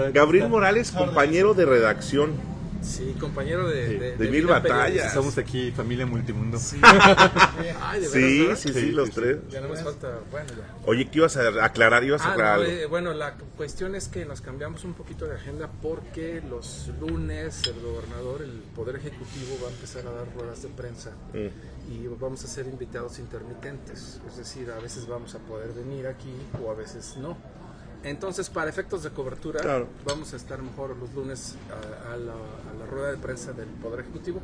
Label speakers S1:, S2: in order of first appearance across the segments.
S1: saber.
S2: Gabriel Morales, compañero de redacción.
S3: Sí, compañero de,
S2: de, mil batallas.
S1: Somos aquí familia multimundo.
S2: Sí, sí, sí, sí, los tres.
S3: Ya no nos falta, bueno, ya.
S2: Oye, ¿qué ibas a aclarar? ¿Ibas a
S3: Ah,
S2: aclarar
S3: no,
S2: algo?
S3: eh, bueno, la cuestión es que nos cambiamos un poquito de agenda porque los lunes el gobernador, el Poder Ejecutivo va a empezar a dar ruedas de prensa
S2: Mm.
S3: y vamos a ser invitados intermitentes, es decir, a veces vamos a poder venir aquí o a veces no. Entonces, para efectos de cobertura,
S2: Claro.
S3: vamos a estar mejor los lunes a, a la, a la rueda de prensa del Poder Ejecutivo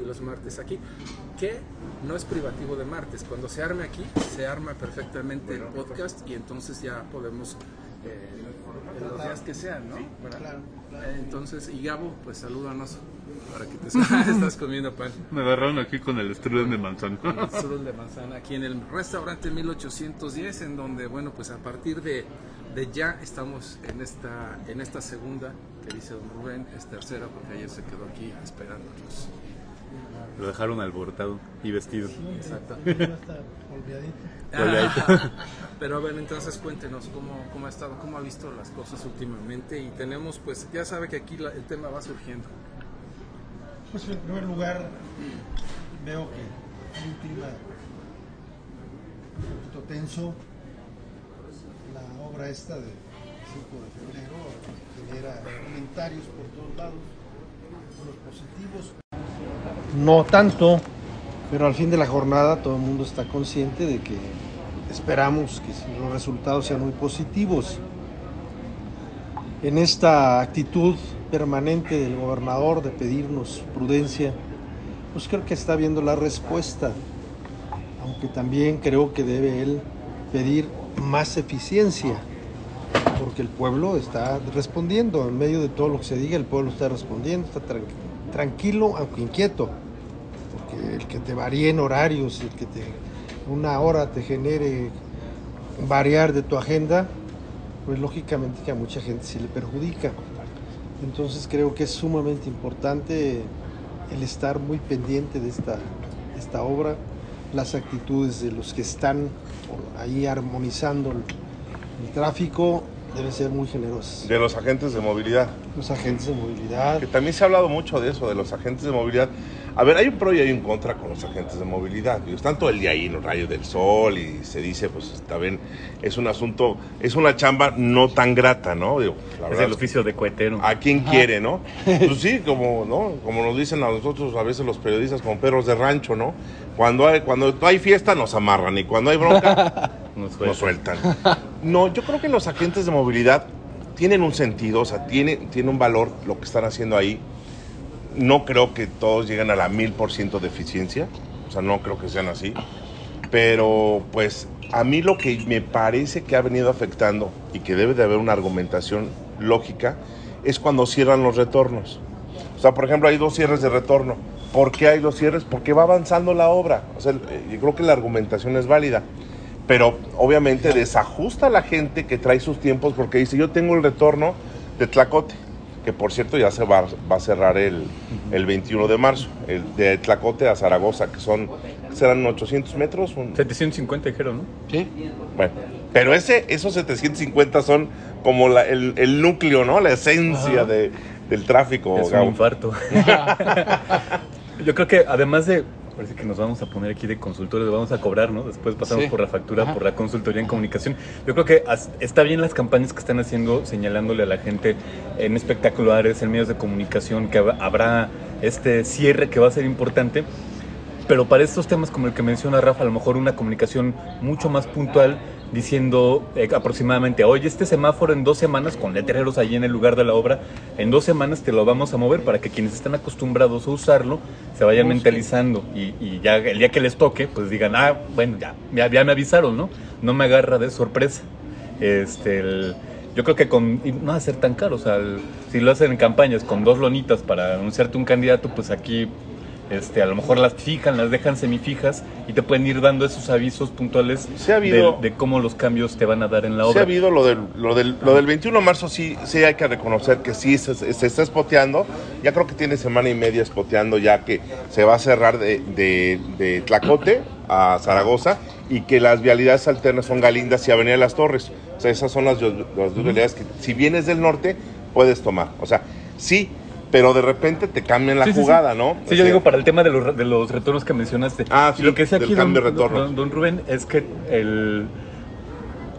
S3: y los martes aquí, que no es privativo de martes. Cuando se arme aquí, se arma perfectamente el podcast y entonces ya podemos, eh, en los días que sean, ¿no? ¿Verdad? Eh, Entonces, y Gabo, pues salúdanos para que te estás comiendo pan.
S1: Me agarraron aquí con el strudel de manzana.
S3: El Strudel de manzana aquí en el restaurante 1810 en donde bueno pues a partir de, de ya estamos en esta en esta segunda que dice don Rubén es tercera porque ayer se quedó aquí esperándonos
S1: Lo dejaron alborotado y vestido.
S3: exacto
S1: Olvidadito.
S3: pero a ver entonces cuéntenos cómo, cómo ha estado cómo ha visto las cosas últimamente y tenemos pues ya sabe que aquí la- el tema va surgiendo
S4: Pues en primer lugar, veo que hay un clima un poquito tenso. La obra esta del 5 de febrero genera comentarios por todos lados, unos positivos. No tanto, pero al fin de la jornada todo el mundo está consciente de que esperamos que los resultados sean muy positivos. En esta actitud permanente del gobernador de pedirnos prudencia, pues creo que está viendo la respuesta, aunque también creo que debe él pedir más eficiencia, porque el pueblo está respondiendo, en medio de todo lo que se diga, el pueblo está respondiendo, está tran- tranquilo, aunque inquieto, el que te varíe en horarios, el que te una hora te genere variar de tu agenda, pues lógicamente que a mucha gente sí le perjudica. Entonces creo que es sumamente importante el estar muy pendiente de esta, esta obra, las actitudes de los que están ahí armonizando el, el tráfico deben ser muy generosas.
S2: De los agentes de movilidad.
S4: Los agentes de movilidad,
S2: Que también se ha hablado mucho de eso, de los agentes de movilidad. A ver, hay un pro y hay un contra con los agentes de movilidad. Digo, están todo el día ahí en los rayos del sol y se dice, pues está bien, es un asunto, es una chamba no tan grata, ¿no? Digo, la
S1: Es
S2: verdad
S1: el oficio de cohetero.
S2: a quien quiere, ¿no? Pues sí, como, ¿no? Como nos dicen a nosotros a veces los periodistas como perros de rancho, ¿no? Cuando hay, cuando hay fiesta nos amarran y cuando hay bronca
S1: Nos
S2: nos
S1: suelta.
S2: sueltan. No, yo creo que los agentes de movilidad tienen un sentido, o sea, tiene, tiene un valor lo que están haciendo ahí. No creo que todos lleguen a la mil por ciento de eficiencia, o sea, no creo que sean así. Pero, pues, a mí lo que me parece que ha venido afectando y que debe de haber una argumentación lógica es cuando cierran los retornos. O sea, por ejemplo, hay dos cierres de retorno. ¿Por qué hay dos cierres? Porque va avanzando la obra. O sea, eh, yo creo que la argumentación es válida. Pero obviamente desajusta a la gente que trae sus tiempos porque dice, yo tengo el retorno de Tlacote, que por cierto ya se va, va a cerrar el, el 21 de marzo, el de Tlacote a Zaragoza, que son, serán 800 metros. un-
S1: 750 dijeron, ¿no?
S4: ¿sí?
S2: bueno, pero ese, esos 750 son como la- el, el núcleo, ¿no? La esencia de- del tráfico.
S1: es un infarto. Yo creo que además de, parece que nos vamos a poner aquí de consultores, le vamos a cobrar, ¿no? Después pasamos
S5: Sí.
S1: por la factura,
S5: Ajá.
S1: por la consultoría en comunicación. Yo creo que está bien las campañas que están haciendo, señalándole a la gente en espectaculares, en medios de comunicación, que hab- habrá este cierre que va a ser importante. Pero para estos temas como el que menciona Rafa, a lo mejor una comunicación mucho más puntual diciendo eh, aproximadamente, oye, este semáforo en dos semanas, con letreros allí en el lugar de la obra, en dos semanas te lo vamos a mover para que quienes están acostumbrados a usarlo se vayan mentalizando y, y ya el día que les toque, pues digan, ah, bueno, ya, ya, ya me avisaron, ¿no? No me agarra de sorpresa. Este, el- yo creo que con, y no va a ser tan caro, o sea, el- si lo hacen en campañas con dos lonitas para anunciarte un candidato, pues aquí este, a lo mejor las fijan, las dejan semifijas y te pueden ir dando esos avisos puntuales
S2: Sí ha habido-
S1: de, de cómo los cambios te van a dar en la
S2: Sí
S1: obra.
S2: ha habido lo del, lo del, lo del 21 de marzo, sí, sí hay que reconocer que sí se, se está espoteando. Ya creo que tiene semana y media espoteando ya que se va a cerrar de, de, de Tlacote a Zaragoza y que las vialidades alternas son Galindas y Avenida de las Torres. O sea, esas son las, las dos vialidades que si vienes del norte puedes tomar. O sea, sí, pero de repente te cambian la
S1: Sí, sí, sí.
S2: jugada, ¿no?
S1: Sí,
S2: O
S1: yo digo para el tema de los, de los retornos que mencionaste.
S2: Ah, sí,
S1: lo que
S2: del
S1: aquí don,
S2: de
S1: don- don Rubén es que el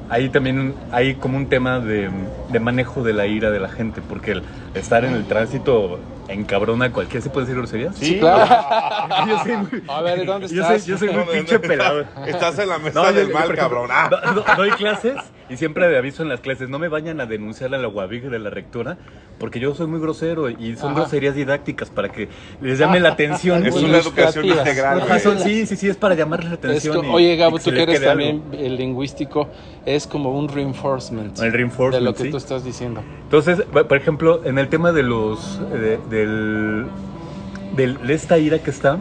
S1: ahí también hay como un tema de, de manejo de la ira de la gente, porque el estar en el tránsito encabrona a cualquiera. ¿Se puede decir groserías?
S2: Sí,
S3: claro.
S1: yo soy muy,
S3: A ver, ¿dónde
S1: yo
S3: estás?
S1: soy, yo soy muy
S2: No, no,
S1: pinche
S2: no,
S1: pelado.
S2: Estás, en la mesa
S1: No,
S2: del
S1: yo,
S2: mal,
S1: ejemplo,
S2: cabrón. Ah.
S1: do- do- doy clases y siempre le aviso en las clases, no me vayan a denunciar a la UABIG de la rectora, porque yo soy muy grosero y son
S3: Ajá.
S1: groserías didácticas para que les llame la atención.
S2: Es una educación integral.
S1: Son- sí, sí, sí, es para llamarles la atención.
S3: co-
S1: y-
S3: oye, Gabo, tú que eres
S1: quede algo.
S3: también el lingüístico, es como un reinforcement,
S1: El reinforcement,
S3: de lo que
S1: sí.
S3: tú estás diciendo.
S1: Entonces, por por ejemplo, en el tema de los de, del, del- de esta ira que está,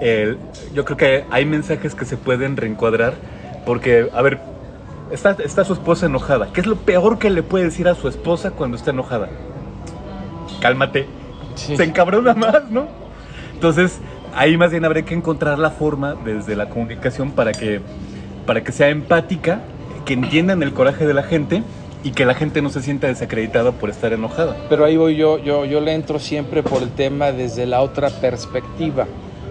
S1: el- yo creo que hay mensajes que se pueden reencuadrar porque, a ver, está, está su esposa enojada. ¿Qué es lo peor que le puede decir a su esposa cuando está enojada? Cálmate.
S3: Sí.
S1: Se encabrona más, ¿no? Entonces, ahí más bien habría que encontrar la forma desde la comunicación para que, para que sea empática, que entiendan el coraje de la gente y que la gente no se sienta desacreditada por estar enojada.
S3: Pero ahí voy yo, yo, yo le entro siempre por el tema desde la otra perspectiva.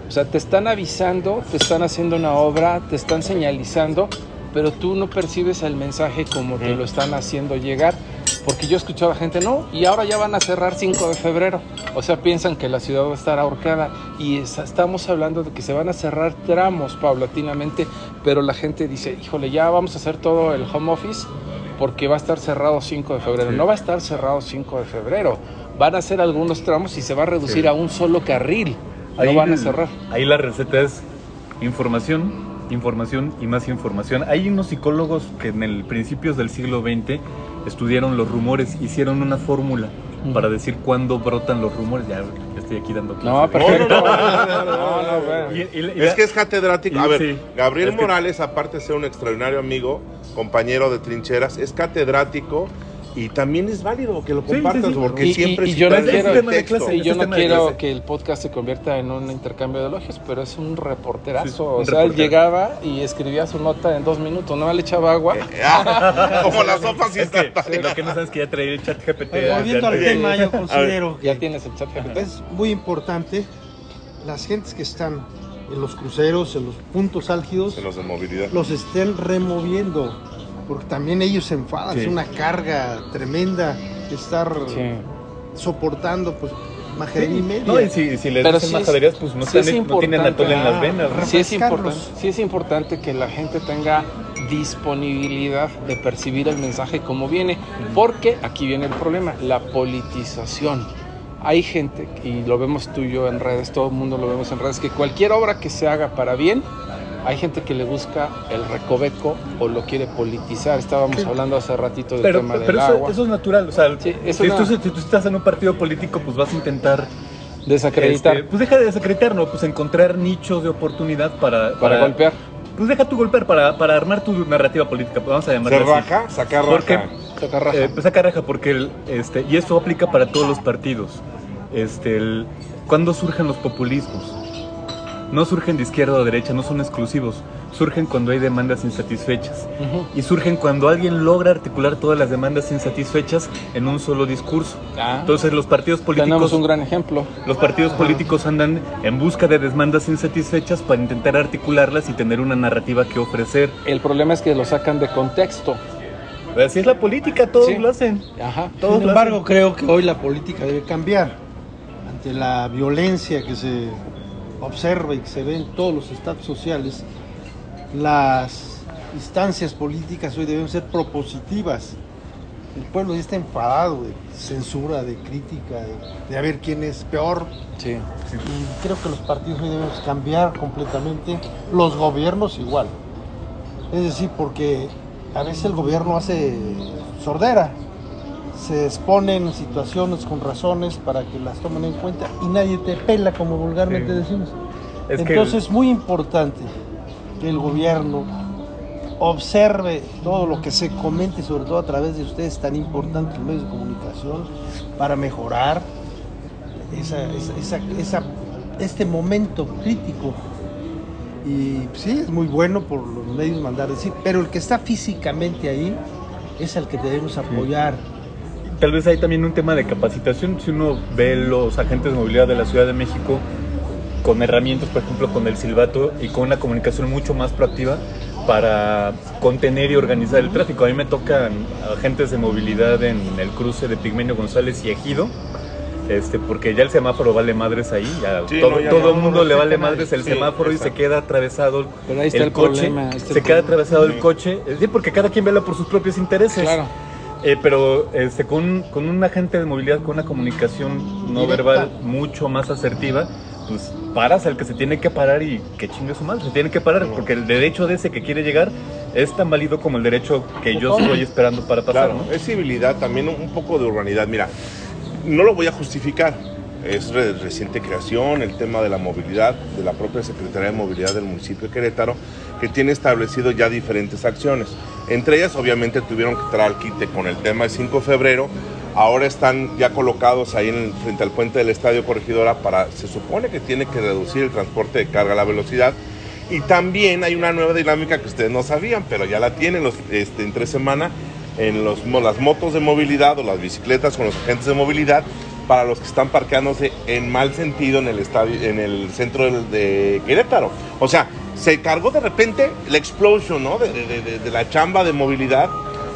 S3: O sea, te están avisando, te están haciendo una obra, te están señalizando, pero tú no percibes el mensaje como te lo están haciendo llegar. Porque yo he escuchado a gente, no, y ahora ya van a cerrar 5 de febrero. O sea, piensan que la ciudad va a estar ahorcada. Y es- estamos hablando de que se van a cerrar tramos paulatinamente, pero la gente dice, híjole, ya vamos a hacer todo el home office porque va a estar cerrado 5 de febrero.
S1: Sí.
S3: No va a estar cerrado 5 de febrero. Van a hacer algunos tramos y se va a reducir
S1: Sí.
S3: a un solo carril. No van a cerrar.
S1: Ahí la receta es información, información y más información. Hay unos psicólogos que en el principios del siglo XX estudiaron los rumores, hicieron una fórmula para decir cuándo brotan los rumores. Ya estoy aquí dando
S3: No,
S1: clases.
S3: perfecto.
S2: No, no,
S3: No, no, bueno.
S1: Y- y- y-
S2: Es que es catedrático. A ver,
S1: sí.
S2: Gabriel
S1: Es que-
S2: Morales, aparte de ser un extraordinario amigo, compañero de trincheras, es catedrático y también es válido que lo
S1: Sí, sí,
S2: compartas
S1: sí.
S2: porque
S3: Y- y-
S2: siempre
S3: y yo no quiero-
S2: el
S1: de clase.
S3: Y yo no quiero que el podcast se convierta en un intercambio de elogios, pero es un reporterazo.
S1: Sí,
S3: o
S1: un
S3: sea, él llegaba y escribía su nota en dos minutos, no le echaba agua.
S2: Ah, como las sopas
S1: Es que lo que no sabes es que ya traía el chat GPT.
S4: Volviendo al tema, yo considero
S3: Ya
S4: que
S3: tienes el chat GPT.
S4: es muy importante las gentes que están en los cruceros, en los puntos álgidos,
S2: En los de movilidad.
S4: los estén removiendo, porque también ellos se enfadan,
S1: Sí.
S4: es una carga tremenda estar
S3: Sí.
S4: soportando pues majadería y media.
S1: No, y si, si
S3: Pero
S1: dicen majaderías, pues no,
S3: sí es
S1: tienen, no tienen atole en las
S4: importante.
S1: venas.
S4: Ah,
S3: Sí es, importante, sí es importante que la gente tenga disponibilidad de percibir el mensaje como viene, porque aquí viene el problema, la politización. Hay gente, y lo vemos tú y yo en redes, todo el mundo lo vemos en redes, que cualquier obra que se haga para bien, hay gente que le busca el recoveco o lo quiere politizar. Estábamos hablando hace ratito del
S1: Pero,
S3: tema del
S1: pero eso,
S3: agua.
S1: eso es natural. O sea,
S3: Sí, es
S1: si,
S3: una-
S1: tú, si tú estás en un partido político, pues vas a intentar
S3: Desacreditar
S1: Este, pues deja de desacreditar, ¿no? Pues encontrar nichos de oportunidad para...
S3: para golpear.
S1: Pues deja tu golpear para, para armar tu narrativa política, pues vamos a
S2: Se
S1: llamarla así.
S2: raja, saca
S1: Porque,
S2: raja.
S3: Saca raja.
S1: eh, pues saca raja, porque, el, este, y esto aplica para todos los partidos. Este, el, ¿Cuándo surgen los populismos? No surgen de izquierda o derecha, no son exclusivos. Surgen cuando hay demandas insatisfechas. Y surgen cuando alguien logra articular todas las demandas insatisfechas en un solo discurso.
S3: Ah,
S1: Entonces los partidos políticos...
S3: tenemos un gran ejemplo.
S1: Los partidos políticos andan en busca de demandas insatisfechas para intentar articularlas y tener una narrativa que ofrecer.
S3: El problema es que lo sacan de contexto.
S1: Así es la política, todos
S3: Sí.
S1: lo hacen.
S3: Ajá.
S1: Todos
S4: Sin embargo,
S1: hacen.
S4: creo que hoy la política debe cambiar ante la violencia que se observa y que se ve en todos los estados sociales. Las instancias políticas hoy deben ser propositivas. El pueblo ya está enfadado de censura, de crítica, de, de a ver quién es peor.
S3: Sí.
S4: Y creo que los partidos hoy debemos cambiar completamente, los gobiernos igual. Es decir, porque a veces el gobierno hace sordera, se exponen situaciones con razones para que las tomen en cuenta y nadie te pela, como vulgarmente
S1: Sí.
S4: decimos.
S1: Es que-
S4: Entonces es muy importante que el gobierno observe todo lo que se comente, sobre todo a través de ustedes tan importantes medios de comunicación, para mejorar esa, esa- esa- esa- este momento crítico. Y sí, es muy bueno por los medios mandar decir, pero el que está físicamente ahí es el que debemos apoyar.
S1: Tal vez hay también un tema de capacitación. Si uno ve los agentes de movilidad de la Ciudad de México con herramientas, por ejemplo, con el silbato y con una comunicación mucho más proactiva para contener y organizar el tráfico. A mí me tocan agentes de movilidad en el cruce de Pigmenio González y Ejido. Este, porque ya el semáforo vale madres ahí, ya
S2: Sí,
S1: todo,
S2: no, ya
S1: todo el mundo le vale madres el
S2: Sí,
S1: semáforo y
S2: exacto.
S1: se queda atravesado
S3: Pero ahí está el
S1: coche,
S3: problema, está el
S1: se queda
S3: problema.
S1: atravesado el
S2: Sí.
S1: coche, sí, porque cada quien vela por sus propios intereses.
S3: Claro.
S1: Eh, pero este, con, con un agente de movilidad, con una comunicación no
S4: Directa.
S1: verbal mucho más asertiva, pues paras al que se tiene que parar y que chingue su madre, se tiene que parar, porque el derecho de ese que quiere llegar es tan válido como el derecho que yo estoy esperando para pasar,
S2: Claro,
S1: ¿no?
S2: es civilidad, también un poco de urbanidad. Mira, no lo voy a justificar. Es re- reciente creación, el tema de la movilidad, de la propia Secretaría de Movilidad del municipio de Querétaro, que tiene establecido ya diferentes acciones. Entre ellas, obviamente, tuvieron que entrar al quite con el tema del 5 de febrero. Ahora están ya colocados ahí en frente al puente del Estadio Corregidora para, se supone que tiene que reducir el transporte de carga a la velocidad. Y también hay una nueva dinámica que ustedes no sabían, pero ya la tienen los, este, entre semana en los, las motos de movilidad o las bicicletas con los agentes de movilidad para los que están parqueándose en mal sentido en el estadio, en el centro de Querétaro. O sea, se cargó de repente la explosion, ¿no? De, de- de- de la chamba de movilidad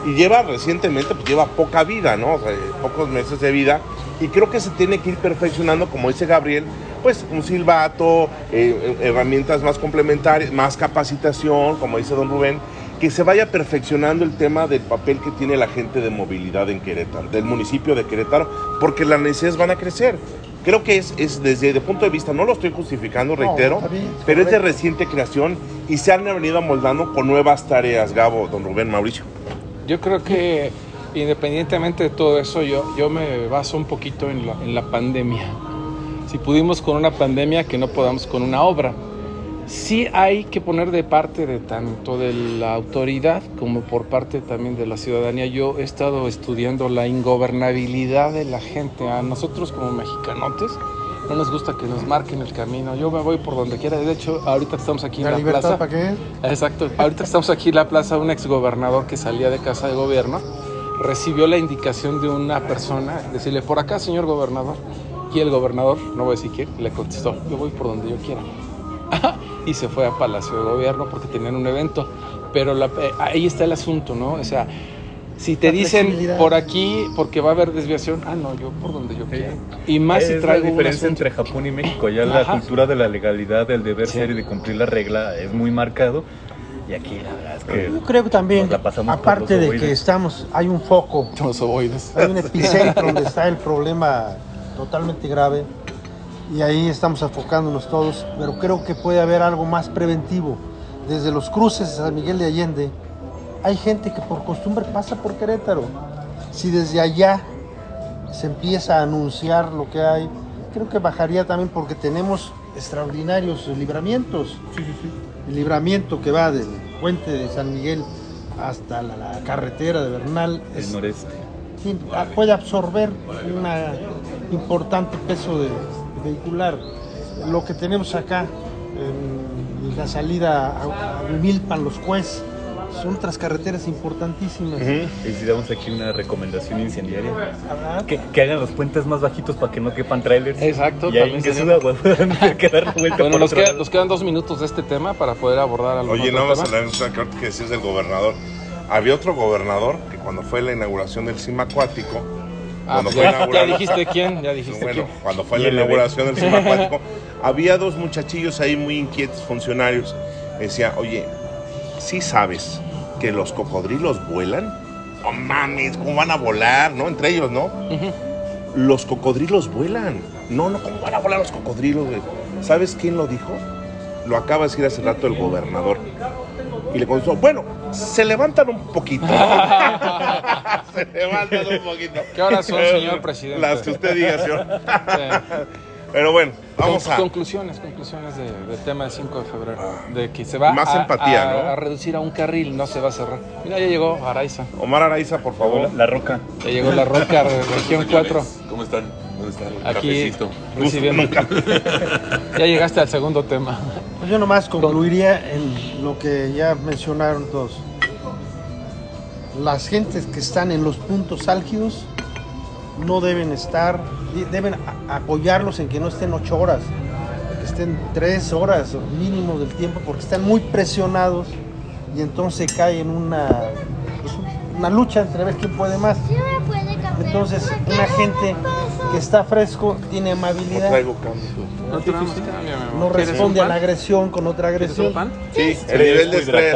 S2: y lleva recientemente, pues lleva poca vida, ¿no? O sea, pocos meses de vida y creo que se tiene que ir perfeccionando, como dice Gabriel, pues un silbato, eh, herramientas más complementarias, más capacitación, como dice don Rubén, que se vaya perfeccionando el tema del papel que tiene la gente de movilidad en Querétaro, del municipio de Querétaro, porque las necesidades van a crecer. Creo que es, es desde el punto de vista, no lo estoy justificando, reitero,
S4: bien,
S2: pero es de reciente creación y se han venido amoldando con nuevas tareas, Gabo, don Rubén, Mauricio.
S3: Yo creo que independientemente de todo eso, yo, yo me baso un poquito en la, en la pandemia. Si pudimos con una pandemia, que no podamos con una obra. Sí hay que poner de parte de tanto de la autoridad como por parte también de la ciudadanía. Yo he estado estudiando la ingobernabilidad de la gente. A nosotros como mexicanotes no nos gusta que nos marquen el camino. Yo me voy por donde quiera. De hecho, ahorita que estamos aquí en
S4: ¿La
S3: la
S4: libertad
S3: plaza.
S4: para qué?
S3: Exacto. Ahorita que estamos aquí en la plaza, un exgobernador que salía de casa de gobierno recibió la indicación de una persona, decirle, por acá, señor gobernador. Y el gobernador, no voy a decir quién, le contestó, yo voy por donde yo quiera. y se fue a Palacio de Gobierno porque tenían un evento. Pero la- eh, ahí está el asunto, ¿no? O sea, si te
S4: La
S3: dicen por aquí porque va a haber desviación, ah, no, yo por donde yo quiera. Y más si
S1: es
S3: traigo
S1: la
S3: un
S1: diferencia
S3: asunto.
S1: entre Japón y México. Ya la cultura de la legalidad, del deber
S3: Sí.
S1: ser y de cumplir la regla es muy marcado. Y aquí la verdad es que
S4: Yo creo que también,
S1: la pasamos
S4: aparte de que estamos, hay un foco,
S3: Los ovoides.
S4: hay un epicentro donde está el problema totalmente grave y ahí estamos enfocándonos todos, pero creo que puede haber algo más preventivo. Desde los cruces de San Miguel de Allende, hay gente que por costumbre pasa por Querétaro. Si desde allá se empieza a anunciar lo que hay, creo que bajaría también porque tenemos extraordinarios libramientos. El libramiento que va del puente de San Miguel hasta la, la carretera de Bernal
S1: el
S4: es-
S1: noreste.
S4: sí, ah, puede absorber un importante peso de, vehicular. Lo que tenemos acá, en la salida a, a Milpan, los Cues, son otras carreteras importantísimas.
S1: Y si damos aquí una recomendación incendiaria. Que, que hagan los puentes más bajitos para que no quepan trailers.
S3: Exacto,
S1: Y ahí
S3: también
S1: que suba, que dar vuelta
S3: Bueno, nos, queda- nos quedan dos minutos de este tema para poder abordar algún
S2: Oye, no vamos a hablar que decías del gobernador. Había otro gobernador que cuando fue la inauguración del cima acuático, cuando
S3: pues
S2: fue
S3: ya, ya dijiste quién, ya dijiste
S2: bueno,
S3: quién.
S2: cuando fue la inauguración del cima acuático, había dos muchachillos ahí muy inquietos, funcionarios. Decía, oye, ¿sí sabes que los cocodrilos vuelan? No mames, ¿cómo van a volar? ¿No? Entre ellos, ¿no? Los cocodrilos vuelan. No, no, ¿cómo van a volar los cocodrilos? güey? ¿Sabes quién lo dijo? Lo acaba de decir hace rato el gobernador. Y le contestó, bueno, se levantan un poquito. se levantan un poquito.
S3: ¿Qué horas son, señor presidente?
S2: Las que usted diga, señor.
S3: Sí.
S2: Pero bueno, vamos
S3: Con-
S2: a...
S3: Conclusiones, conclusiones de- del tema del 5 de febrero. De que se va
S2: Más
S3: a,
S2: empatía,
S3: a-
S2: ¿no?
S3: a reducir a un carril, no se va a cerrar. Mira, ya llegó Araiza.
S2: Omar Araiza, por favor.
S1: La, la roca.
S3: Ya llegó la Roca, re- región 4.
S6: ¿Cómo están? ¿Dónde está el
S3: Aquí
S6: cafecito?
S3: recibiendo.
S2: Nunca.
S3: Ya llegaste al segundo tema.
S4: Pues yo nomás concluiría en lo que ya mencionaron todos. Las gentes que están en los puntos álgidos no deben estar, deben apoyarlos en que no estén ocho horas, que estén tres horas mínimo del tiempo, porque están muy presionados y entonces cae en una, pues, una lucha entre ver quién puede más. Entonces, una gente que está fresco, tiene amabilidad,
S2: traigo cambio.
S3: No
S4: no
S3: ¿Quieres
S4: responde a la agresión con otra
S3: ¿Quieres un
S4: agresión.
S3: pan?
S2: Sí, el nivel de estrés,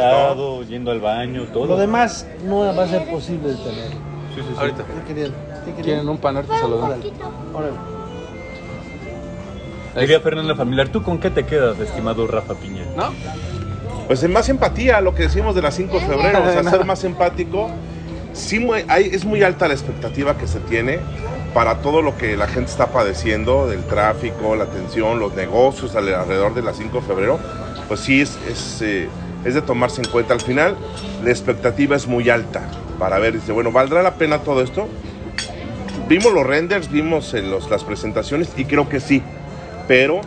S1: yendo al baño, todo.
S4: Lo demás no va a ser posible de tener.
S1: Sí, sí, sí.
S3: Ahorita. ¿Quieren un pan? Se lo doy.
S4: Órale.
S1: Diría Fernanda Familiar, ¿tú con qué te quedas, estimado Rafa Piña?
S3: ¿No?
S2: Pues en más empatía, lo que decimos de las 5 de febrero, o sea, ser más empático. Sí, muy- hay- es muy alta la expectativa que se tiene para todo lo que la gente está padeciendo, del tráfico, la tensión, los negocios al- alrededor de las 5 de febrero. Pues sí, es, es, eh, es de tomarse en cuenta. Al final, la expectativa es muy alta para ver, dice, bueno, ¿valdrá la pena todo esto? Vimos los renders, vimos eh, los- las presentaciones y creo que sí, pero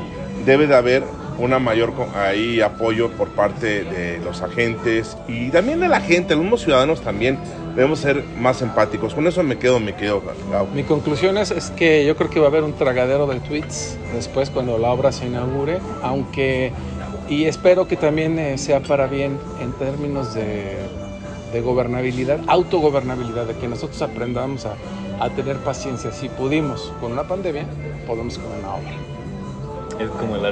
S2: debe de haber una mayor ahí apoyo por parte de los agentes y también de la gente, mismos ciudadanos también debemos ser más empáticos. Con eso me quedo, me quedo. Gabo.
S3: Mi conclusión es, es que yo creo que va a haber un tragadero de tweets después cuando la obra se inaugure, aunque y espero que también eh, sea para bien en términos de, de gobernabilidad, autogobernabilidad, de que nosotros aprendamos a, a tener paciencia. Si pudimos con una pandemia, podemos con una obra.
S1: Es como la,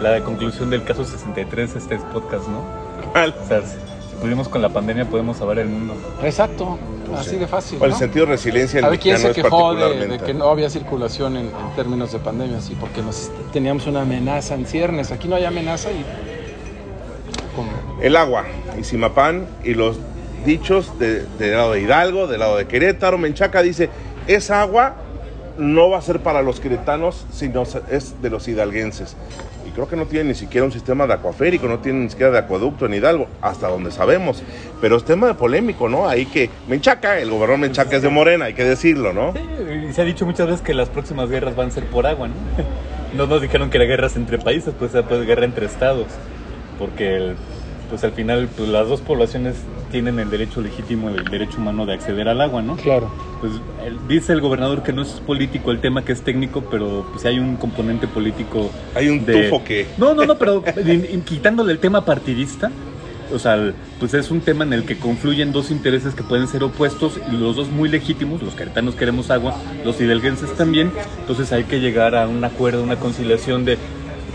S1: la conclusión del caso 63, este es podcast, ¿no?
S2: ¿Cuál?
S1: O sea, si pudimos con la pandemia, podemos salvar el mundo.
S3: Exacto, así de fácil.
S2: O el
S3: ¿no?
S2: sentido de resiliencia
S3: A ver quién se quejó de, de que no había circulación en, en términos de pandemia, sí, porque nos, teníamos una amenaza en ciernes. Aquí no hay amenaza y.
S2: El agua, Isimapán y los dichos de- del lado de Hidalgo, del lado de Querétaro. Menchaca dice, esa agua no va a ser para los queretanos, sino es de los hidalguenses. Y creo que no tienen ni siquiera un sistema de acuaférico, no tienen ni siquiera de acueducto en Hidalgo, hasta donde sabemos. Pero es tema de polémico, ¿no? Ahí que Menchaca, el gobernador Menchaca es de Morena, hay que decirlo, ¿no?
S1: Sí, y se ha dicho muchas veces que las próximas guerras van a ser por agua, ¿no? No nos dijeron que era guerras entre países, pues era pues, guerra entre estados, porque el- pues al final pues, las dos poblaciones tienen el derecho legítimo, el derecho humano de acceder al agua, ¿no?
S3: Claro.
S1: Pues el- dice el gobernador que no es político el tema, que es técnico, pero pues hay un componente político.
S2: Hay un
S1: de-
S2: tufo que...
S1: No, no, no, pero in- in- quitándole el tema partidista, o sea, el- pues es un tema en el que confluyen dos intereses que pueden ser opuestos y los dos muy legítimos. Los queretanos queremos agua, los hidalguenses también. Entonces hay que llegar a un acuerdo, una conciliación de.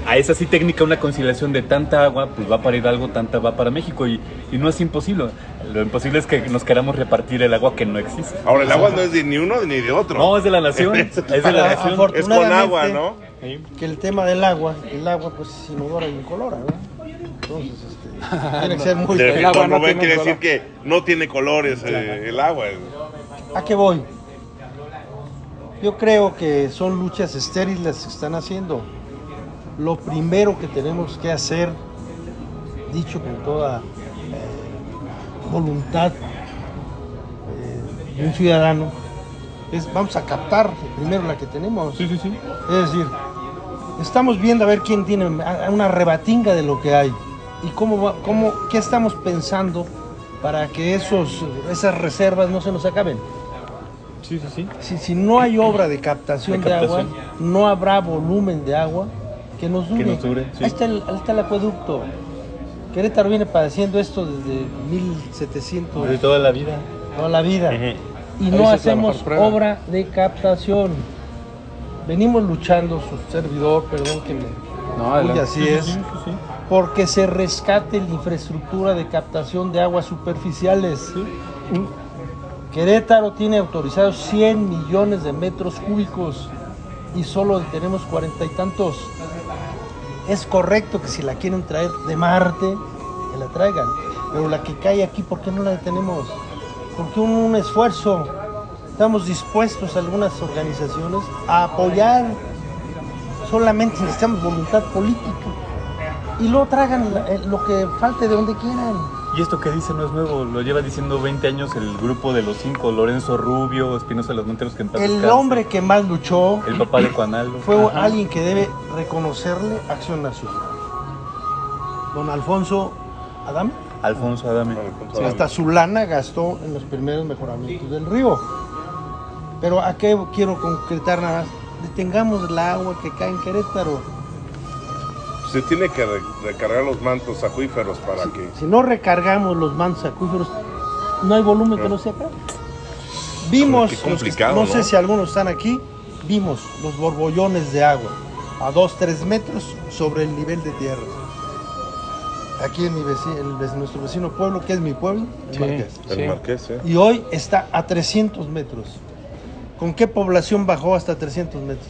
S1: A esa sí técnica, una conciliación de tanta agua, pues va para Hidalgo, tanta va para México. Y, y no es imposible. Lo imposible es que nos queramos repartir el agua que no existe.
S2: Ahora, el agua no es de ni uno ni de otro.
S1: No, es de la nación. es de la nación.
S2: Es con agua, ¿no?
S4: Que el tema del agua, el agua pues es inodora y incolora, ¿no? Entonces, este, tiene que ser muy...
S2: De
S3: El agua no
S2: quiere
S3: color.
S2: decir que no tiene colores eh, el agua.
S4: ¿A qué voy? Yo creo que son luchas estériles las que están haciendo. Lo primero que tenemos que hacer, dicho con toda eh, voluntad eh, de un ciudadano, es vamos a captar primero la que tenemos.
S1: Sí, sí, sí.
S4: Es decir, estamos viendo a ver quién tiene una rebatinga de lo que hay y cómo, va- cómo qué estamos pensando para que esos, esas reservas no se nos acaben.
S1: Sí, sí, sí.
S4: Si, si no hay obra de captación
S1: De
S4: de, agua, no habrá volumen de agua que nos dure.
S1: nos dure, sí.
S4: ahí, está el, ahí está el acueducto. Querétaro viene padeciendo esto desde 1700,
S1: De toda la vida.
S4: toda la vida. Y no hacemos obra de captación. Venimos luchando, su servidor, perdón que me...
S3: No,
S4: Uy, así
S1: Sí, sí,
S4: es.
S1: sí, sí, sí.
S4: Porque se rescate la infraestructura de captación de aguas superficiales. Querétaro tiene autorizados 100 millones de metros cúbicos y solo tenemos cuarenta y tantos. Es correcto que si la quieren traer de Marte, que la traigan. Pero la que cae aquí, ¿por qué no la detenemos? Porque un, un esfuerzo. Estamos dispuestos, algunas organizaciones, a apoyar. Solamente necesitamos voluntad política. Y luego tragan eh, lo que falte de donde quieran.
S1: Y esto que dice no es nuevo, lo lleva diciendo 20 años el grupo de los cinco, Lorenzo Rubio, Espinosa de los Monteros, que en paz
S4: El
S1: descanse,
S4: hombre que más luchó
S1: El papá de Juanaldo.
S4: fue
S1: Ajá.
S4: alguien que debe reconocerle acción nacional. Don Alfonso Adam,
S1: Alfonso Adame.
S4: hasta su lana gastó en los primeros mejoramientos del río. Pero ¿a qué quiero concretar nada más? Detengamos el agua que cae en Querétaro.
S2: Se tiene que re- recargar los mantos acuíferos para que...
S4: Si no recargamos los mantos acuíferos, no hay volumen que no se acabe. Vimos,
S2: Qué
S4: los que-
S2: complicado,
S4: no,
S2: ¿no?
S4: sé si algunos están aquí, vimos los borbollones de agua a 2, 3 metros sobre el nivel de tierra. Aquí en, mi vecino, en nuestro vecino pueblo, que es mi pueblo, el
S3: Sí.
S4: Marqués.
S2: El
S3: Sí.
S2: marqués, ¿eh?
S4: Y hoy está a 300 metros. ¿Con qué población bajó hasta 300 metros?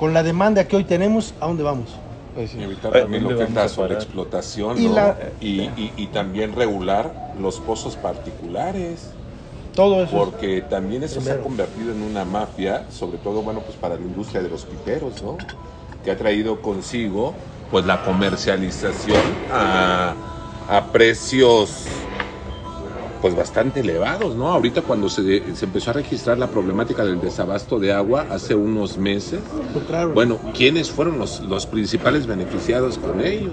S4: Con la demanda que hoy tenemos, ¿a dónde vamos?
S3: Pues sí.
S6: Y evitar
S1: Ay,
S6: también lo
S1: ¿dónde
S6: que es la sobreexplotación,
S4: Y
S6: ¿no?
S4: la-
S6: y, y- y también regular los pozos particulares,
S4: Todo eso. es-
S6: porque también eso se ha convertido en una mafia, sobre todo, bueno, pues para la industria de los piperos, ¿no? Que ha traído consigo, pues, la comercialización a, a precios pues bastante elevados, ¿no? Ahorita cuando se, se empezó a registrar la problemática del desabasto de agua hace unos meses, bueno, ¿quiénes fueron los, los principales beneficiados con ellos?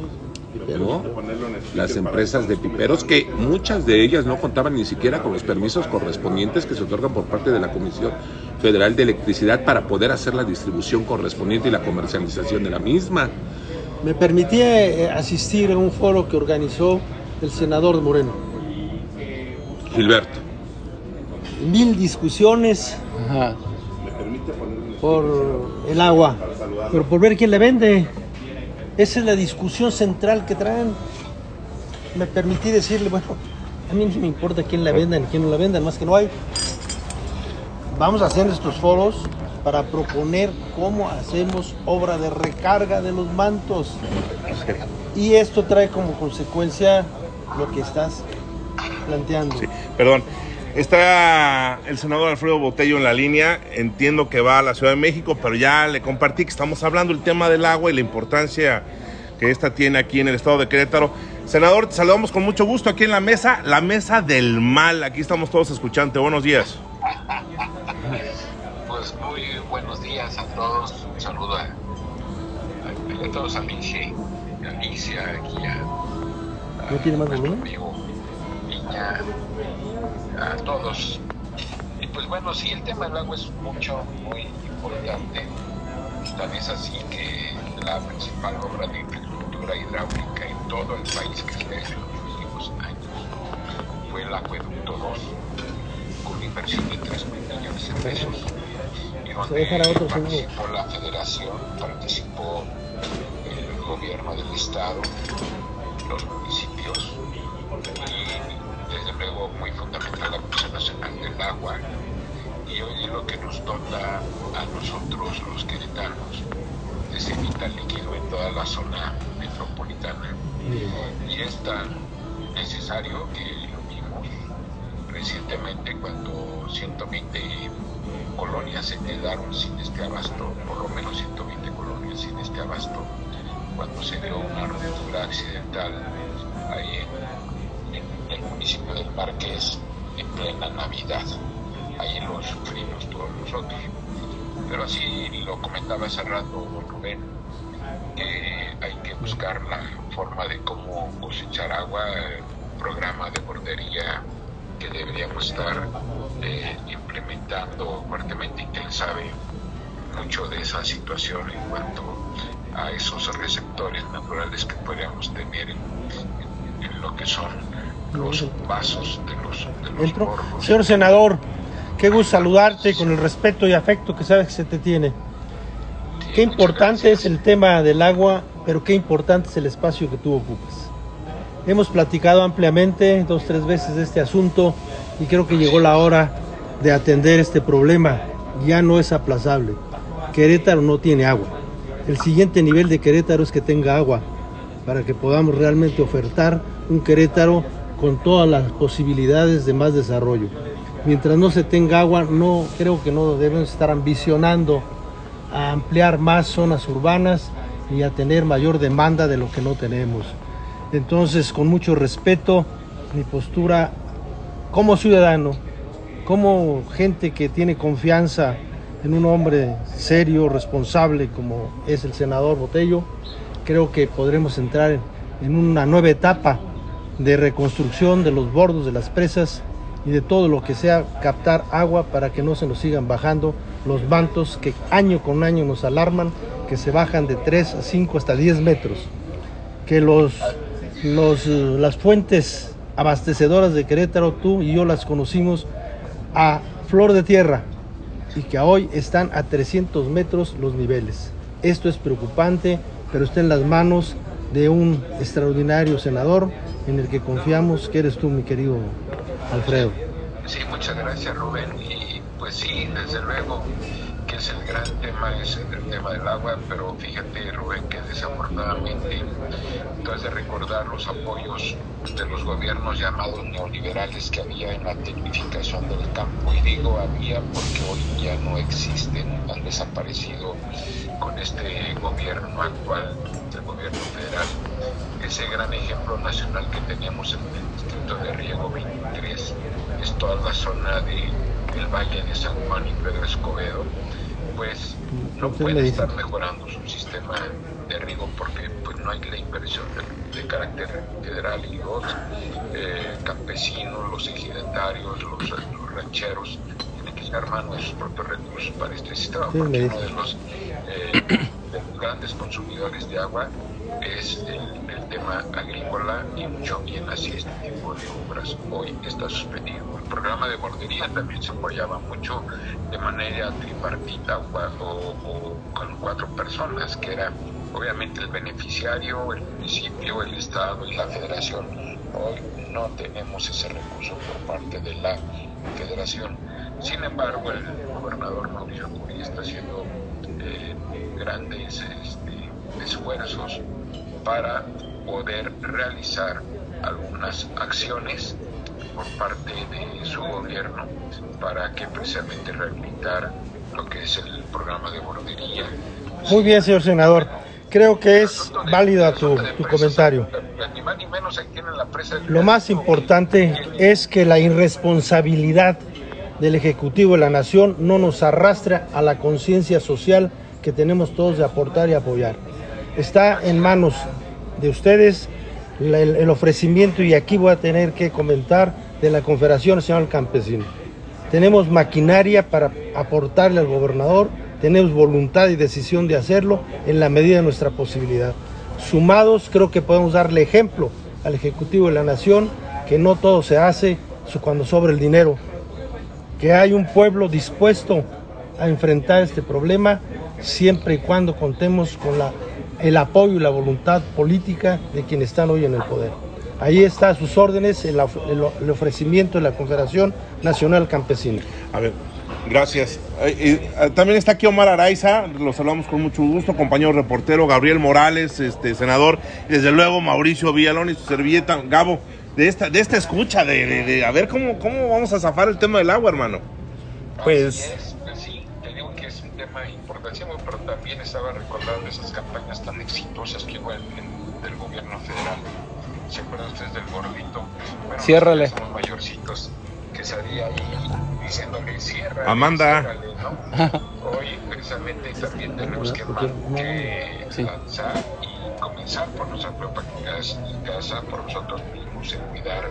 S6: ¿no? Las empresas de piperos, que muchas de ellas no contaban ni siquiera con los permisos correspondientes que se otorgan por parte de la Comisión Federal de Electricidad para poder hacer la distribución correspondiente y la comercialización de la misma.
S4: Me permití eh, asistir a un foro que organizó el senador Moreno.
S6: Gilberto.
S4: Mil discusiones por el agua, pero por ver quién le vende. Esa es la discusión central que traen. Me permití decirle, bueno, a mí no me importa quién la venda ni quién no la venda, más que no hay. Vamos a hacer estos foros para proponer cómo hacemos obra de recarga de los mantos. Y esto trae como consecuencia lo que estás planteando.
S2: Sí, perdón. Está el senador Alfredo Botello en la línea. Entiendo que va a la Ciudad de México, pero ya le compartí que estamos hablando del tema del agua y la importancia que esta tiene aquí en el estado de Querétaro. Senador, te saludamos con mucho gusto aquí en la mesa, la mesa del mal. Aquí estamos todos escuchando. Buenos días.
S7: Pues muy buenos días a todos. Un saludo a, a, a todos a Alicia, a Alicia, aquí a, a
S4: ¿No tiene más volumen?
S7: amigo A todos. Y pues bueno, sí, el tema del agua es mucho, muy importante. Tan es así que la principal obra de infraestructura hidráulica en todo el país que se en los últimos años fue el acueducto 2 con una inversión de 3 mil millones de pesos. Y donde participó la federación, participó el gobierno del estado, los municipios luego muy fundamental la Comisión Nacional del Agua. Y hoy lo que nos toca a nosotros los queretanos es evitar líquido en toda la zona metropolitana. Y es tan necesario que lo vimos recientemente cuando 120 colonias se quedaron sin este abasto, por lo menos 120 colonias sin este abasto, cuando se dio una ruptura accidental ahí Marqués en plena Navidad. Ahí lo sufrimos todos nosotros. Pero así lo comentaba hace rato don Rubén, que hay que buscar la forma de cómo cosechar agua, un programa de bordería que deberíamos estar eh, implementando fuertemente y que él sabe mucho de esa situación en cuanto a esos receptores naturales que podríamos tener en, en- en lo que son los vasos de los, de los
S4: Entro.
S7: bordos.
S4: Señor senador, qué gusto saludarte con el respeto y afecto que sabes que se te tiene.
S7: Sí,
S4: Qué importante
S7: gracias.
S4: es el tema del agua, pero qué importante es el espacio que tú ocupas. Hemos platicado ampliamente dos, tres veces de este asunto y creo que llegó la hora de atender este problema. Ya no es aplazable. Querétaro no tiene agua. El siguiente nivel de Querétaro es que tenga agua para que podamos realmente ofertar un Querétaro con todas las posibilidades de más desarrollo. Mientras no se tenga agua, no creo que no debemos estar ambicionando a ampliar más zonas urbanas y a tener mayor demanda de lo que no tenemos. Entonces, con mucho respeto, mi postura como ciudadano, como gente que tiene confianza en un hombre serio, responsable como es el senador Botello, creo que podremos entrar en, en una nueva etapa de reconstrucción de los bordos de las presas y de todo lo que sea captar agua para que no se nos sigan bajando los mantos que año con año nos alarman, que se bajan de 3 a 5 hasta 10 metros, que los, los, eh, las fuentes abastecedoras de Querétaro, tú y yo las conocimos a flor de tierra y que hoy están a 300 metros los niveles. Esto es preocupante, pero está en las manos de un extraordinario senador en el que confiamos, que eres tú, mi querido Alfredo.
S7: Sí, muchas gracias Rubén. Y pues sí, desde luego que es el gran tema, es el tema del agua, pero fíjate Rubén que desafortunadamente tú has de recordar los apoyos de los gobiernos llamados neoliberales que había en la tecnificación del campo. Y digo había porque hoy ya no existen, han desaparecido con este gobierno actual, el gobierno federal. Ese gran ejemplo nacional que tenemos en el distrito de Riego 23 es toda la zona de el Valle de San Juan y Pedro Escobedo, pues no
S4: Usted me
S7: puede estar mejorando su sistema de riego porque pues no hay la inversión de, de carácter federal y los eh, campesinos, los ejidatarios, los, los rancheros tienen que echar mano de sus propios recursos para este sistema porque uno de los, eh, de los grandes consumidores de agua es el, el tema agrícola y mucho bien así este tipo de obras hoy está suspendido. Programa de bordería también se apoyaba mucho de manera tripartita o, con cuatro personas, que era obviamente el beneficiario, el municipio, el Estado y la federación. Hoy no tenemos ese recurso por parte de la federación. Sin embargo, el gobernador Mauricio Curi está haciendo eh, grandes este, esfuerzos para poder realizar algunas acciones por parte de su gobierno para que precisamente rehabilitar lo que es el programa de bordería.
S4: Muy bien, señor senador. Creo que es válida tu, tu comentario. Lo más importante es que la irresponsabilidad del Ejecutivo de la Nación no nos arrastra a la conciencia social que tenemos todos de aportar y apoyar. Está en manos de ustedes el ofrecimiento y aquí voy a tener que comentar de la Confederación Nacional Campesina. Tenemos maquinaria para aportarle al gobernador, tenemos voluntad y decisión de hacerlo en la medida de nuestra posibilidad. Sumados, creo que podemos darle ejemplo al Ejecutivo de la Nación que no todo se hace cuando sobra el dinero, que hay un pueblo dispuesto a enfrentar este problema siempre y cuando contemos con la, el apoyo y la voluntad política de quienes están hoy en el poder. Ahí está a sus órdenes el, of- el- el ofrecimiento de la Confederación Nacional Campesina.
S2: A ver, gracias. Eh, eh, eh, también está aquí Omar Araiza, lo saludamos con mucho gusto, compañero reportero Gabriel Morales, este senador, y desde luego Mauricio Villalón y su servilleta, Gabo, de esta, de esta escucha, de, de- de- a ver cómo, cómo vamos a zafar el tema del agua, hermano.
S1: Pues-
S7: es, pues sí, te digo que es un tema importantísimo, pero también estaba recordando esas campañas tan exitosas que hubo en, en- del gobierno federal. ¿Se acuerdan ustedes del gordito? Bueno,
S3: Ciérrale.
S7: Somos mayorcitos que salía ahí diciéndole cierra.
S2: Amanda.
S7: Hoy precisamente también tenemos que, que
S3: Sí.
S7: lanzar y comenzar por nuestra propia casa, casa, por nosotros mismos en cuidar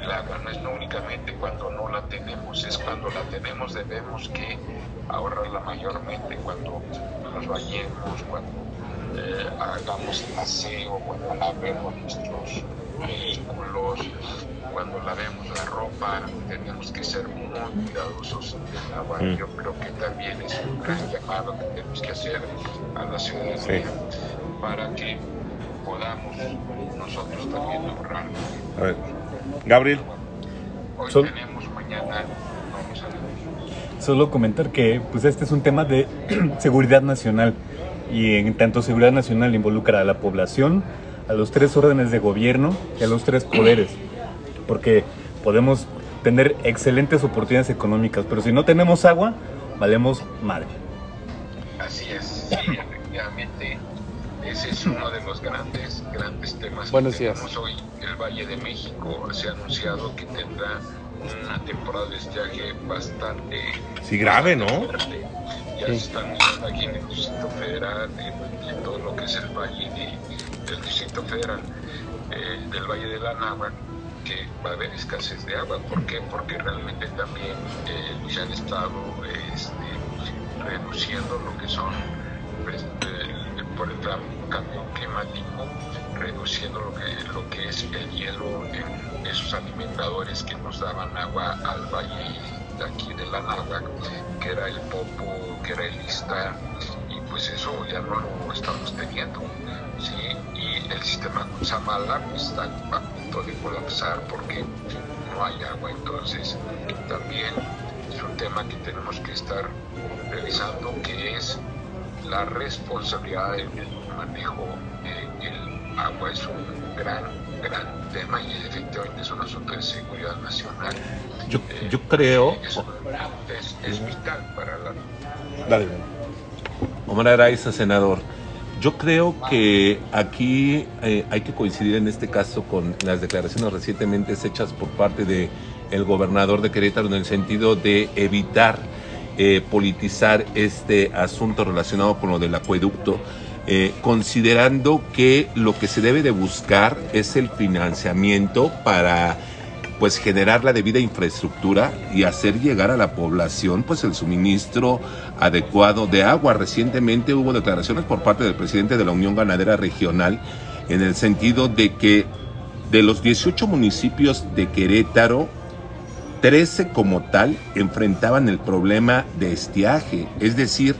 S7: el agua. No es no únicamente cuando no la tenemos, es cuando la tenemos debemos que ahorrarla mayormente cuando nos bañemos, cuando eh, hagamos el aseo, cuando lavemos nuestros vehículos, cuando lavemos la ropa, tenemos que ser muy cuidadosos del agua.
S2: Mm.
S7: Yo creo que también es un gran llamado que tenemos que hacer a la ciudadanía para que podamos nosotros también ahorrar.
S2: A ver, Gabriel.
S7: Hoy
S1: Sol-
S7: tenemos, mañana vamos a ver.
S1: Solo comentar que pues este es un tema de seguridad nacional y en tanto seguridad nacional involucra a la población, a los tres órdenes de gobierno y a los tres poderes, porque podemos tener excelentes oportunidades económicas, pero si no tenemos agua, valemos madre.
S7: Así es, sí, efectivamente, ese es uno de los grandes, grandes temas
S3: Buenos
S7: que
S3: días.
S7: tenemos hoy. El Valle de México se ha anunciado que tendrá una temporada de estiaje bastante
S2: Sí, grave, ¿no?
S7: fuerte. Ya
S3: Sí.
S7: se están viendo aquí en el Distrito Federal, en, en todo lo que es el Valle de- del Distrito Federal, eh, del Valle de la Náhuatl, que va a haber escasez de agua. ¿Por qué? Porque realmente también eh, se han estado este, reduciendo lo que son, pues, el- por el cam- cambio climático, reduciendo lo que, es el hielo en esos alimentadores que nos daban agua al valle de aquí de la Náhuac, que era el Popo, que era el Ista, y pues eso ya no lo estamos teniendo. ¿sí? Y el sistema Samala pues, está a punto de colapsar porque no hay agua. Entonces, también es un tema que tenemos que estar revisando, que es la responsabilidad del manejo del agua. Es un gran, gran tema y efectivamente es un asunto de seguridad nacional.
S6: Yo,
S7: Eh,
S6: yo creo,
S7: Es, es- es vital para la
S2: Dale.
S6: Omar Araiza, senador, yo creo que aquí eh, hay que coincidir en este caso con las declaraciones recientemente hechas por parte de el gobernador de Querétaro en el sentido de evitar eh, politizar este asunto relacionado con lo del acueducto, eh, considerando que lo que se debe de buscar es el financiamiento para pues generar la debida infraestructura y hacer llegar a la población pues el suministro adecuado de agua. Recientemente hubo declaraciones por parte del presidente de la Unión Ganadera Regional en el sentido de que de los 18 municipios de Querétaro, 13 como tal enfrentaban el problema de estiaje, es decir,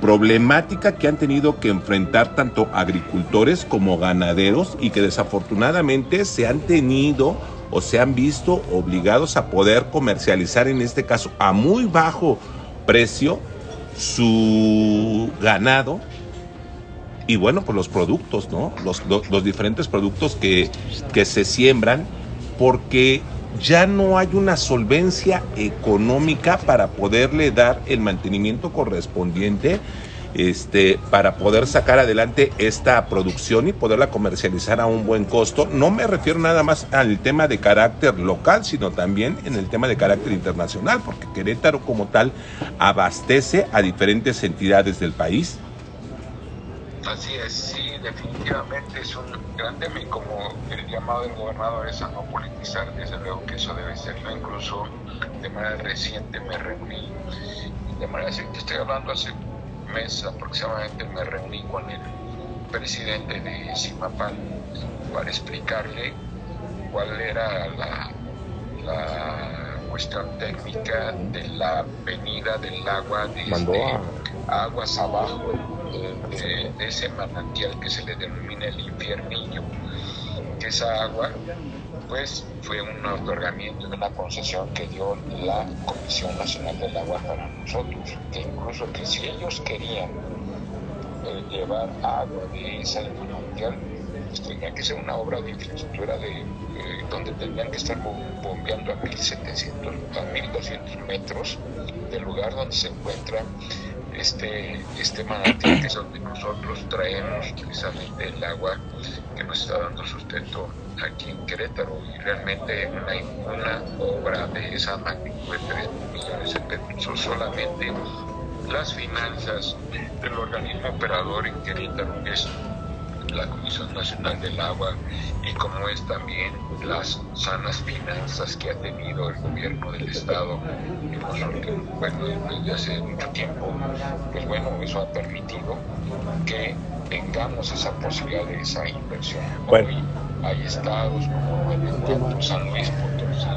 S6: problemática que han tenido que enfrentar tanto agricultores como ganaderos y que desafortunadamente se han tenido o se han visto obligados a poder comercializar en este caso a muy bajo precio su ganado y bueno, pues los productos, ¿no? Los, diferentes productos que se siembran porque ya no hay una solvencia económica para poderle dar el mantenimiento correspondiente este, para poder sacar adelante esta producción y poderla comercializar a un buen costo. No me refiero nada más al tema de carácter local, sino también en el tema de carácter internacional, porque Querétaro como tal abastece a diferentes entidades del país.
S7: Así es, sí, definitivamente es un gran tema y como el llamado del gobernador es a no politizar, desde luego que eso debe ser. Yo incluso de manera reciente me reuní, de manera reciente, estoy hablando hace un mes aproximadamente, me reuní con el presidente de Simapal para explicarle cuál era la, la cuestión técnica de la venida del agua desde aguas abajo de, ese manantial que se le denomina el infiernillo, que esa agua pues fue un otorgamiento de una concesión que dio la Comisión Nacional del Agua para nosotros, que incluso que si ellos querían eh, llevar agua de esa manantial, pues tenía que ser una obra de infraestructura de, eh, donde tendrían que estar bom- bombeando a 1700, a 1200 metros del lugar donde se encuentra este, este manantial, que es donde nosotros traemos precisamente el agua que nos está dando sustento aquí en Querétaro. Y realmente una, obra de esa magnitud de 3 millones de pesos solamente las finanzas del organismo operador en Querétaro, que es la Comisión Nacional del Agua, y como es también las sanas finanzas que ha tenido el gobierno del Estado en los últimos, bueno, desde hace mucho tiempo, pues bueno, eso ha permitido que tengamos esa posibilidad de esa inversión.
S2: Bueno.
S7: Hoy hay estados como San Luis Potosí,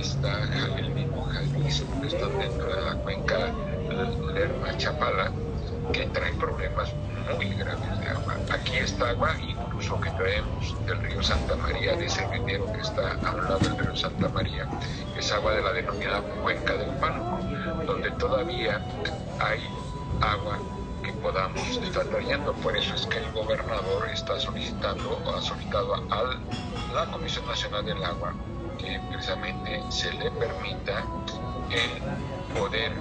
S7: está el mismo Jalisco, que están dentro de la cuenca Lerma Chapala, que traen problemas muy graves. Aquí está agua, incluso que traemos del río Santa María, de ese que está a un lado del río Santa María, es agua de la denominada cuenca del Pánuco, donde todavía hay agua que podamos estar trayendo. Por eso es que el gobernador está solicitando o ha solicitado a la Comisión Nacional del Agua que precisamente se le permita el poder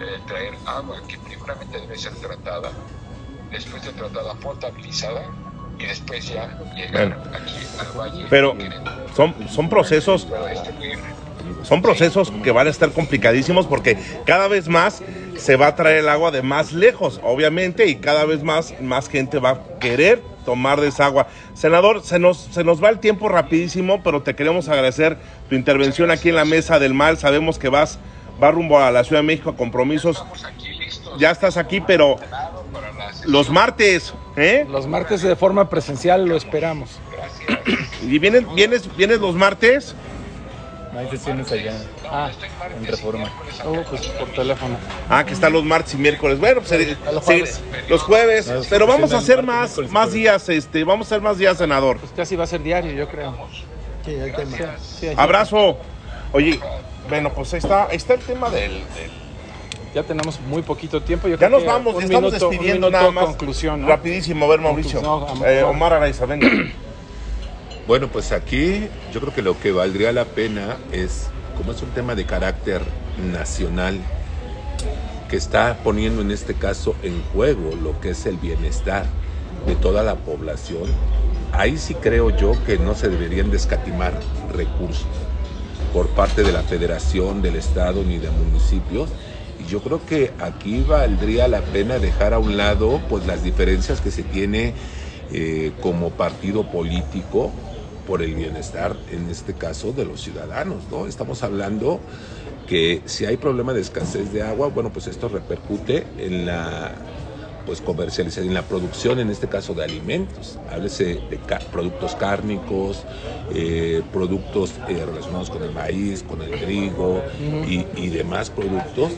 S7: eh, traer agua que primeramente debe ser tratada, después de tratada potabilizada y después ya llegar
S2: Bueno.
S7: aquí al valle.
S2: Pero son, son procesos
S6: amigos.
S2: Son procesos que van a estar complicadísimos porque cada vez más se va a traer el agua de más lejos, obviamente, y cada vez más, más gente va a querer tomar de esa agua. Senador, se nos, se nos va el tiempo rapidísimo, pero te queremos agradecer tu intervención aquí en la Mesa del Mal. Sabemos que vas, vas rumbo a la Ciudad de México a compromisos.
S7: Estamos aquí listos.
S2: Ya estás aquí, pero
S7: para
S2: los martes, ¿eh?
S3: Los martes de forma presencial lo esperamos.
S7: Gracias.
S2: ¿Y vienes, vienes, vienes los martes?
S1: No hay sesiones allá
S3: Ah,
S1: en Reforma.
S3: oh, pues por teléfono.
S2: Ah, que están los martes y miércoles. Bueno, pues eh,
S3: los
S2: sí,
S3: jueves.
S2: los jueves.
S1: Las
S2: Pero vamos a hacer más,
S1: miércoles
S2: más
S1: jueves.
S2: días, este, vamos a hacer más días, senador.
S3: Pues casi va a ser diario, yo creo.
S4: Sí, el tema.
S3: Sí,
S2: Abrazo. Oye, bueno, pues ahí está, ahí está el tema del, del-
S3: Ya tenemos muy poquito tiempo. Yo
S2: Ya
S3: creo
S2: nos
S3: que
S2: vamos,
S3: un
S2: ya estamos
S3: minuto- un
S2: despidiendo
S3: minuto
S2: nada más.
S3: conclusión, ¿no?
S2: Rapidísimo, a ver, Mauricio.
S3: Conclusión,
S2: Eh. Omar Araiza, venga.
S6: Bueno, pues aquí yo creo que lo que valdría la pena es, como es un tema de carácter nacional, que está poniendo en este caso en juego lo que es el bienestar de toda la población, ahí sí creo yo que no se deberían de escatimar recursos por parte de la federación, del estado ni de municipios. Yo creo que aquí valdría la pena dejar a un lado pues las diferencias que se tiene eh, como partido político por el bienestar, en este caso, de los ciudadanos, ¿no? Estamos hablando que si hay problema de escasez de agua, bueno, pues esto repercute en la pues comercialización, en la producción, en este caso de alimentos. Háblese de ca- productos cárnicos, eh, productos eh, relacionados con el maíz, con el trigo y, y demás productos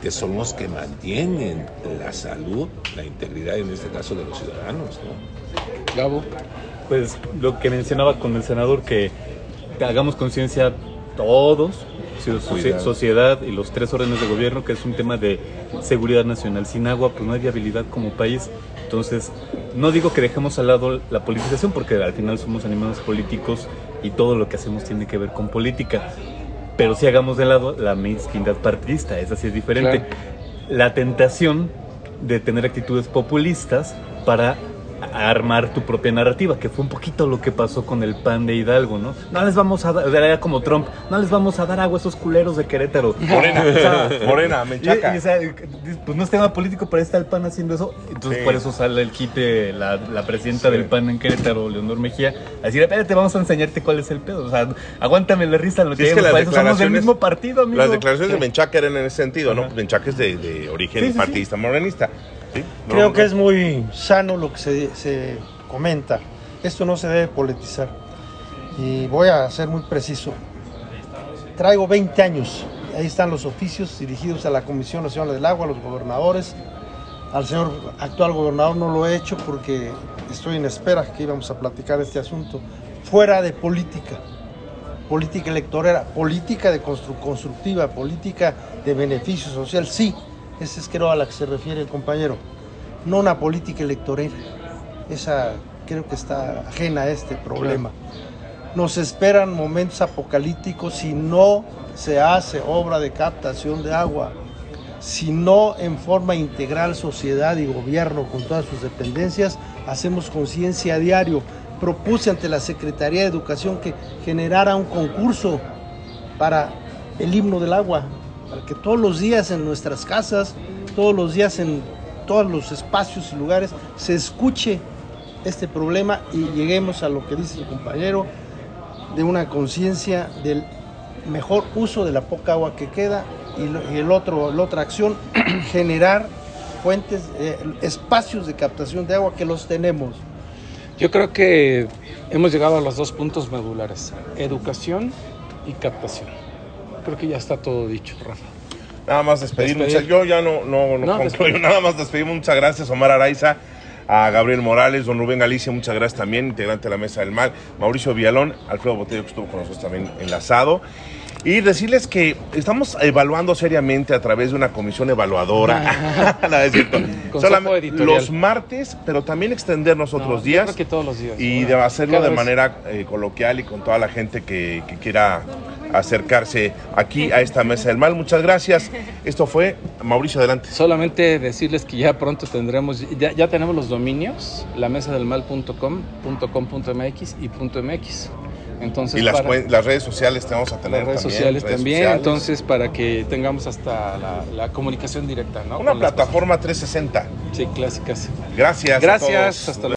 S6: que son los que mantienen la salud, la integridad, en este caso, de los ciudadanos, ¿no?
S3: Gabo.
S1: Pues lo que mencionaba con el senador, que hagamos conciencia todos,
S6: Cuidado.
S1: sociedad y los tres órdenes de gobierno, que es un tema de seguridad nacional. Sin agua, pues no hay viabilidad como país. Entonces, no digo que dejemos al lado la politización, porque al final somos animales políticos y todo lo que hacemos tiene que ver con política. Pero sí hagamos de lado la mezquindad partidista, esa sí es diferente. La tentación de tener actitudes populistas para armar tu propia narrativa, que fue un poquito lo que pasó con el pan de Hidalgo, ¿no? No les vamos a dar, era como Trump, no les vamos a dar agua a esos culeros de Querétaro.
S2: Morena,
S1: O sea,
S2: Morena,
S1: y-
S2: Menchaca.
S1: y, o sea, pues no es tema político, pero está el PAN haciendo eso. Entonces
S2: Sí.
S1: por eso sale el quite la, la presidenta del PAN en Querétaro, Leonor Mejía, a decir, espérate, vamos a enseñarte cuál es el pedo. O sea, aguántame la risa, lo
S2: Sí,
S1: que
S2: es que
S1: para eso somos del mismo partido, amigo.
S2: Las declaraciones de. Menchaca eran en ese sentido, ¿no?
S1: Ajá.
S2: Menchaca es de, de origen partidista morenista. ¿Sí? No,
S4: Creo
S2: no.
S4: que es muy sano lo que se, se comenta. Esto no se debe politizar. Y voy a ser muy preciso. Traigo 20 años. Ahí están los oficios dirigidos a la Comisión Nacional del Agua, a los gobernadores. Al señor actual gobernador no lo he hecho porque estoy en espera que íbamos a platicar este asunto. Fuera de política. Política electoral, política de constru- constructiva, política de beneficio social, sí. Esa es creo a la que se refiere el compañero. No una política electorera. Esa creo que está ajena a este problema. Nos esperan momentos apocalípticos si no se hace obra de captación de agua, si no en forma integral sociedad y gobierno con todas sus dependencias hacemos conciencia a diario. Propuse ante la Secretaría de Educación que generara un concurso para el himno del agua, para que todos los días en nuestras casas, todos los días en todos los espacios y lugares se escuche este problema y lleguemos a lo que dice el compañero, de una conciencia del mejor uso de la poca agua que queda y, el otro, la otra acción, generar fuentes, eh, espacios de captación de agua que los tenemos.
S3: Yo creo que hemos llegado a los dos puntos medulares, educación y captación. Creo que ya está todo dicho, Rafa.
S2: Nada más despedir. Yo ya no, no, no
S3: No,
S2: concluyo. Nada más despedimos. Muchas gracias, Omar Araiza. A Gabriel Morales, don Rubén Galicia, muchas gracias también, integrante de la Mesa del Mal. Mauricio Villalón, Alfredo Botello, que estuvo con nosotros también enlazado. Y decirles que estamos evaluando seriamente a través de una comisión evaluadora. No, es cierto. Solamente los martes, pero también extendernos
S3: No,
S2: otros días.
S3: creo que todos los días.
S2: y de hacerlo de
S3: vez-
S2: manera eh, coloquial y con toda la gente que, que quiera acercarse aquí a esta mesa del mal. Muchas gracias. Esto fue Mauricio adelante.
S3: Solamente decirles que ya pronto tendremos, ya, ya tenemos los dominios, la mesa del mal.com, .com.mx y .mx. Entonces,
S2: Y las,
S3: para-
S2: las redes sociales te vamos a tener
S3: las redes
S2: también,
S3: sociales
S2: redes
S3: también,
S2: sociales.
S3: entonces para que tengamos hasta la, la comunicación directa, ¿no?
S2: Una
S3: Con
S2: plataforma 360.
S3: personas. Sí, clásicas.
S2: Gracias. a
S3: Gracias,
S2: todos.
S3: hasta luego.